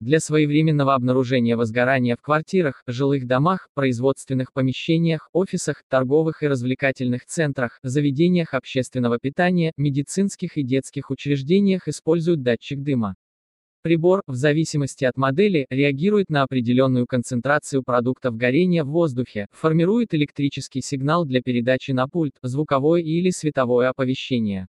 Для своевременного обнаружения возгорания в квартирах, жилых домах, производственных помещениях, офисах, торговых и развлекательных центрах, заведениях общественного питания, медицинских и детских учреждениях используют датчик дыма. Прибор, в зависимости от модели, реагирует на определенную концентрацию продуктов горения в воздухе, формирует электрический сигнал для передачи на пульт, звуковое или световое оповещение.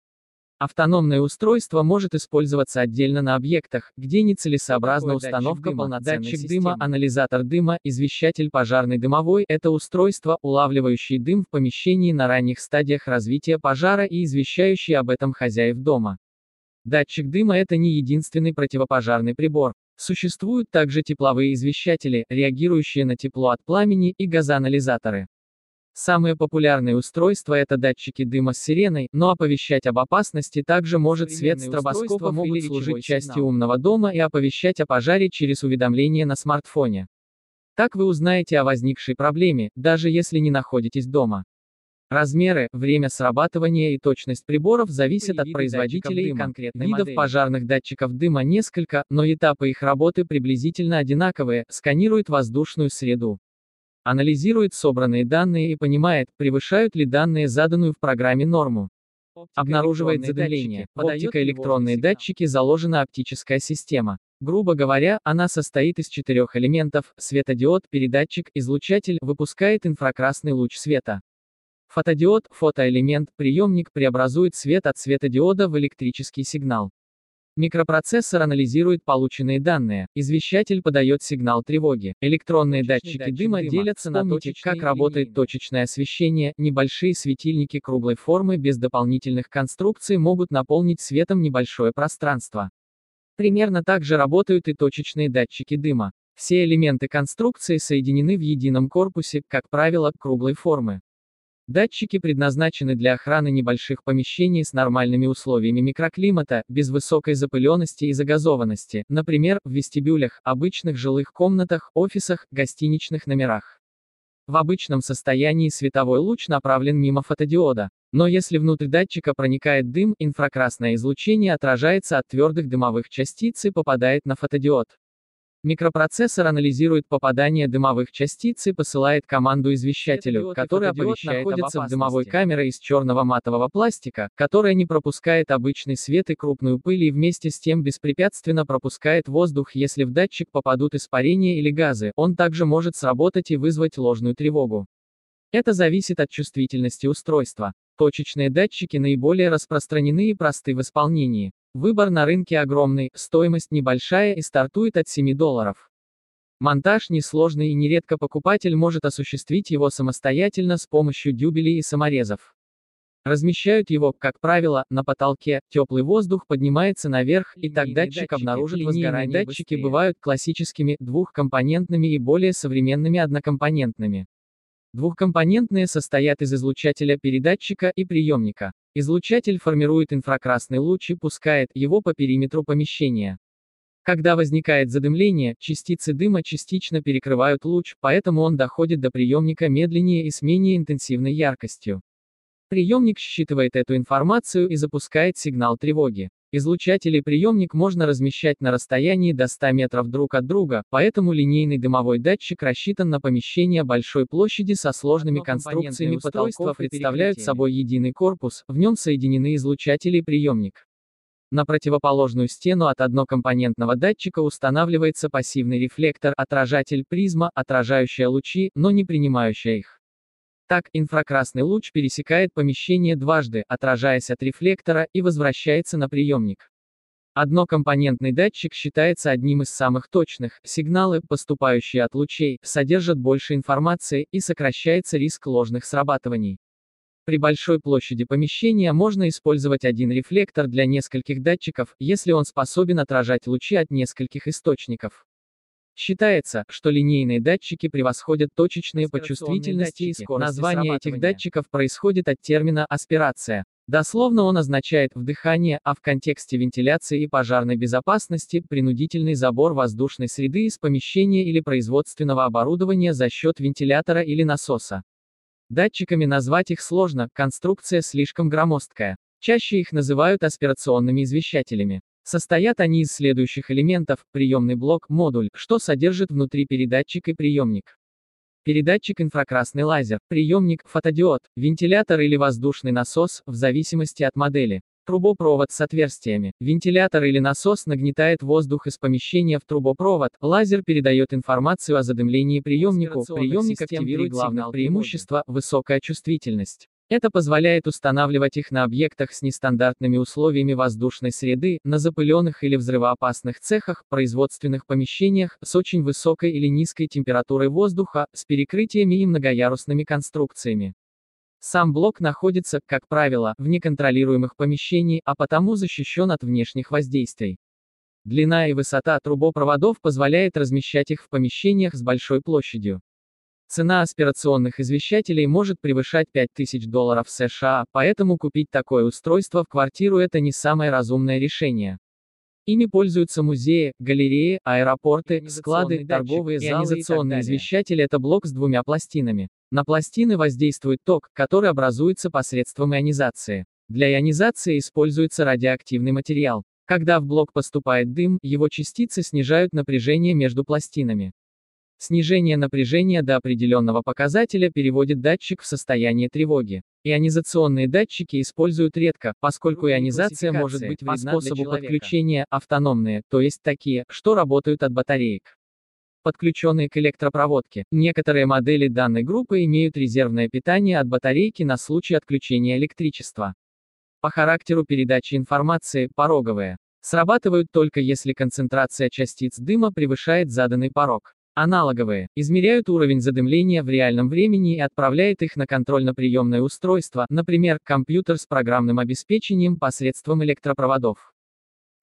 Автономное устройство может использоваться отдельно на объектах, где нецелесообразна установка полноценной датчик системы. дыма, анализатор дыма, извещатель пожарный дымовой – это устройство, улавливающее дым в помещении на ранних стадиях развития пожара и извещающее об этом хозяев дома. Датчик дыма – это не единственный противопожарный прибор. Существуют также тепловые извещатели, реагирующие на тепло от пламени, и газоанализаторы. Самые популярные устройства это датчики дыма с сиреной, но оповещать об опасности также может свет стробоскопа могут служить частью умного дома и оповещать о пожаре через уведомление на смартфоне. Так вы узнаете о возникшей проблеме, даже если не находитесь дома. Размеры, время срабатывания и точность приборов зависят от производителей и конкретных видов модели. пожарных датчиков дыма несколько, но этапы их работы приблизительно одинаковые, сканирует воздушную среду анализирует собранные данные и понимает, превышают ли данные заданную в программе норму. Обнаруживает задымление. В оптико-электронные датчики заложена оптическая система. Грубо говоря, она состоит из четырех элементов, светодиод, передатчик, излучатель, выпускает инфракрасный луч света. Фотодиод, фотоэлемент, приемник преобразует свет от светодиода в электрический сигнал. Микропроцессор анализирует полученные данные, извещатель подает сигнал тревоги. Электронные датчики, датчики дыма, дыма делятся на точечные как работает точечное освещение, небольшие светильники круглой формы без дополнительных конструкций могут наполнить светом небольшое пространство. Примерно так же работают и точечные датчики дыма. Все элементы конструкции соединены в едином корпусе, как правило, круглой формы. Датчики предназначены для охраны небольших помещений с нормальными условиями микроклимата, без высокой запыленности и загазованности, например, в вестибюлях, обычных жилых комнатах, офисах, гостиничных номерах. В обычном состоянии световой луч направлен мимо фотодиода. Но если внутрь датчика проникает дым, инфракрасное излучение отражается от твердых дымовых частиц и попадает на фотодиод. Микропроцессор анализирует попадание дымовых частиц и посылает команду извещателю, который оповещает находится в дымовой камере из черного матового пластика, которая не пропускает обычный свет и крупную пыль и вместе с тем беспрепятственно пропускает воздух, если в датчик попадут испарения или газы, он также может сработать и вызвать ложную тревогу. Это зависит от чувствительности устройства. Точечные датчики наиболее распространены и просты в исполнении. Выбор на рынке огромный, стоимость небольшая и стартует от 7 долларов. Монтаж несложный и нередко покупатель может осуществить его самостоятельно с помощью дюбелей и саморезов. Размещают его, как правило, на потолке, теплый воздух поднимается наверх, и так датчик обнаружит возгорание. Датчики бывают классическими, двухкомпонентными и более современными однокомпонентными. Двухкомпонентные состоят из излучателя передатчика и приемника. Излучатель формирует инфракрасный луч и пускает его по периметру помещения. Когда возникает задымление, частицы дыма частично перекрывают луч, поэтому он доходит до приемника медленнее и с менее интенсивной яркостью. Приемник считывает эту информацию и запускает сигнал тревоги. Излучатель и приемник можно размещать на расстоянии до 100 метров друг от друга, поэтому линейный дымовой датчик рассчитан на помещение большой площади со сложными конструкциями потолков представляют собой единый корпус, в нем соединены излучатель и приемник. На противоположную стену от однокомпонентного датчика устанавливается пассивный рефлектор, отражатель призма, отражающая лучи, но не принимающая их. Так, инфракрасный луч пересекает помещение дважды, отражаясь от рефлектора, и возвращается на приемник. Однокомпонентный датчик считается одним из самых точных, сигналы, поступающие от лучей, содержат больше информации, и сокращается риск ложных срабатываний. При большой площади помещения можно использовать один рефлектор для нескольких датчиков, если он способен отражать лучи от нескольких источников. Считается, что линейные датчики превосходят точечные по чувствительности и скорости Название этих датчиков происходит от термина «аспирация». Дословно он означает «вдыхание», а в контексте вентиляции и пожарной безопасности – принудительный забор воздушной среды из помещения или производственного оборудования за счет вентилятора или насоса. Датчиками назвать их сложно, конструкция слишком громоздкая. Чаще их называют аспирационными извещателями. Состоят они из следующих элементов, приемный блок, модуль, что содержит внутри передатчик и приемник. Передатчик инфракрасный лазер, приемник, фотодиод, вентилятор или воздушный насос, в зависимости от модели. Трубопровод с отверстиями. Вентилятор или насос нагнетает воздух из помещения в трубопровод. Лазер передает информацию о задымлении приемнику. Приемник активирует главное преимущество – высокая чувствительность. Это позволяет устанавливать их на объектах с нестандартными условиями воздушной среды, на запыленных или взрывоопасных цехах, производственных помещениях, с очень высокой или низкой температурой воздуха, с перекрытиями и многоярусными конструкциями. Сам блок находится, как правило, в неконтролируемых помещениях, а потому защищен от внешних воздействий. Длина и высота трубопроводов позволяет размещать их в помещениях с большой площадью. Цена аспирационных извещателей может превышать 5000 долларов США, поэтому купить такое устройство в квартиру это не самое разумное решение. Ими пользуются музеи, галереи, аэропорты, склады, торговые залы Ионизационный извещатель – это блок с двумя пластинами. На пластины воздействует ток, который образуется посредством ионизации. Для ионизации используется радиоактивный материал. Когда в блок поступает дым, его частицы снижают напряжение между пластинами. Снижение напряжения до определенного показателя переводит датчик в состояние тревоги. Ионизационные датчики используют редко, поскольку ионизация может быть по способу подключения, автономные, то есть такие, что работают от батареек. Подключенные к электропроводке. Некоторые модели данной группы имеют резервное питание от батарейки на случай отключения электричества. По характеру передачи информации, пороговые. Срабатывают только если концентрация частиц дыма превышает заданный порог. Аналоговые. Измеряют уровень задымления в реальном времени и отправляют их на контрольно-приемное устройство, например, компьютер с программным обеспечением посредством электропроводов.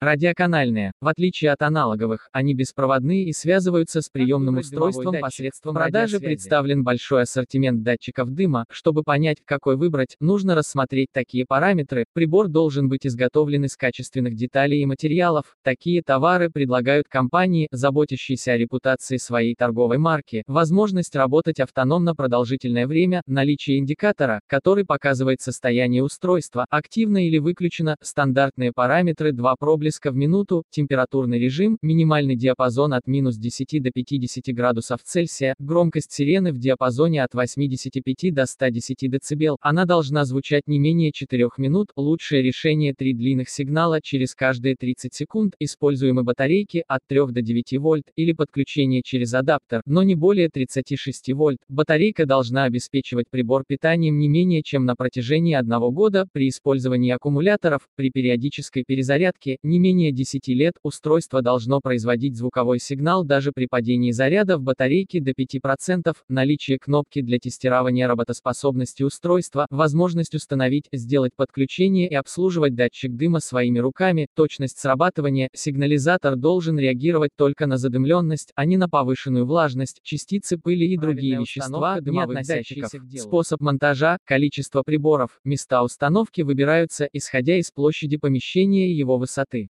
Радиоканальные. В отличие от аналоговых, они беспроводные и связываются с приемным устройством посредством продажи. представлен большой ассортимент датчиков дыма. Чтобы понять, какой выбрать, нужно рассмотреть такие параметры. Прибор должен быть изготовлен из качественных деталей и материалов. Такие товары предлагают компании, заботящиеся о репутации своей торговой марки, возможность работать автономно продолжительное время, наличие индикатора, который показывает состояние устройства, активно или выключено, стандартные параметры 2 проблеска диска в минуту, температурный режим, минимальный диапазон от минус 10 до 50 градусов Цельсия, громкость сирены в диапазоне от 85 до 110 дБ, она должна звучать не менее 4 минут, лучшее решение 3 длинных сигнала. Через каждые 30 секунд, используемы батарейки от 3 до 9 вольт, или подключение через адаптер, но не более 36 вольт. Батарейка должна обеспечивать прибор питанием не менее чем на протяжении одного года, при использовании аккумуляторов, при периодической перезарядке, не менее 10 лет, устройство должно производить звуковой сигнал даже при падении заряда в батарейке до 5%, наличие кнопки для тестирования работоспособности устройства, возможность установить, сделать подключение и обслуживать датчик дыма своими руками, точность срабатывания, сигнализатор должен реагировать только на задымленность, а не на повышенную влажность, частицы пыли и другие вещества, дымовых датчиков. Способ монтажа, количество приборов, места установки выбираются, исходя из площади помещения и его высоты.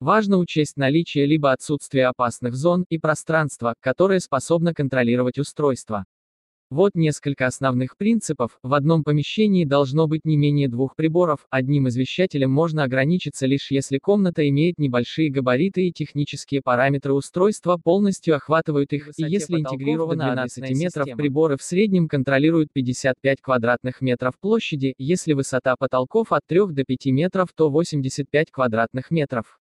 Важно учесть наличие либо отсутствие опасных зон и пространства, которое способно контролировать устройство. Вот несколько основных принципов. В одном помещении должно быть не менее двух приборов. Одним извещателем можно ограничиться лишь если комната имеет небольшие габариты и технические параметры устройства полностью охватывают их, и если интегрировано 12 метров приборы в среднем контролируют 55 квадратных метров площади, если высота потолков от 3 до 5 метров, то 85 квадратных метров.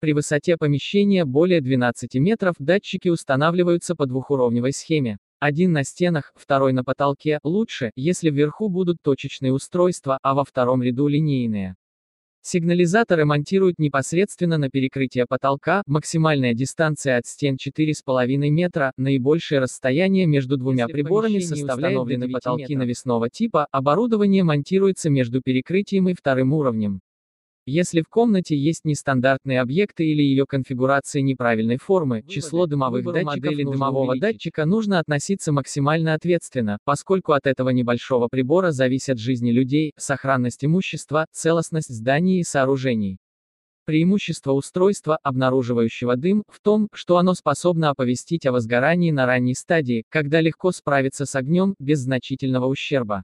При высоте помещения более 12 метров датчики устанавливаются по двухуровневой схеме. Один на стенах, второй на потолке, лучше, если вверху будут точечные устройства, а во втором ряду линейные. Сигнализаторы монтируют непосредственно на перекрытие потолка, максимальная дистанция от стен 4,5 метра, наибольшее расстояние между двумя Если приборами составляет потолки метров. навесного типа, оборудование монтируется между перекрытием и вторым уровнем. Если в комнате есть нестандартные объекты или ее конфигурация неправильной формы, число дымовых Выбор датчиков дымового увеличить. датчика нужно относиться максимально ответственно, поскольку от этого небольшого прибора зависят жизни людей, сохранность имущества, целостность зданий и сооружений. Преимущество устройства, обнаруживающего дым, в том, что оно способно оповестить о возгорании на ранней стадии, когда легко справиться с огнем, без значительного ущерба.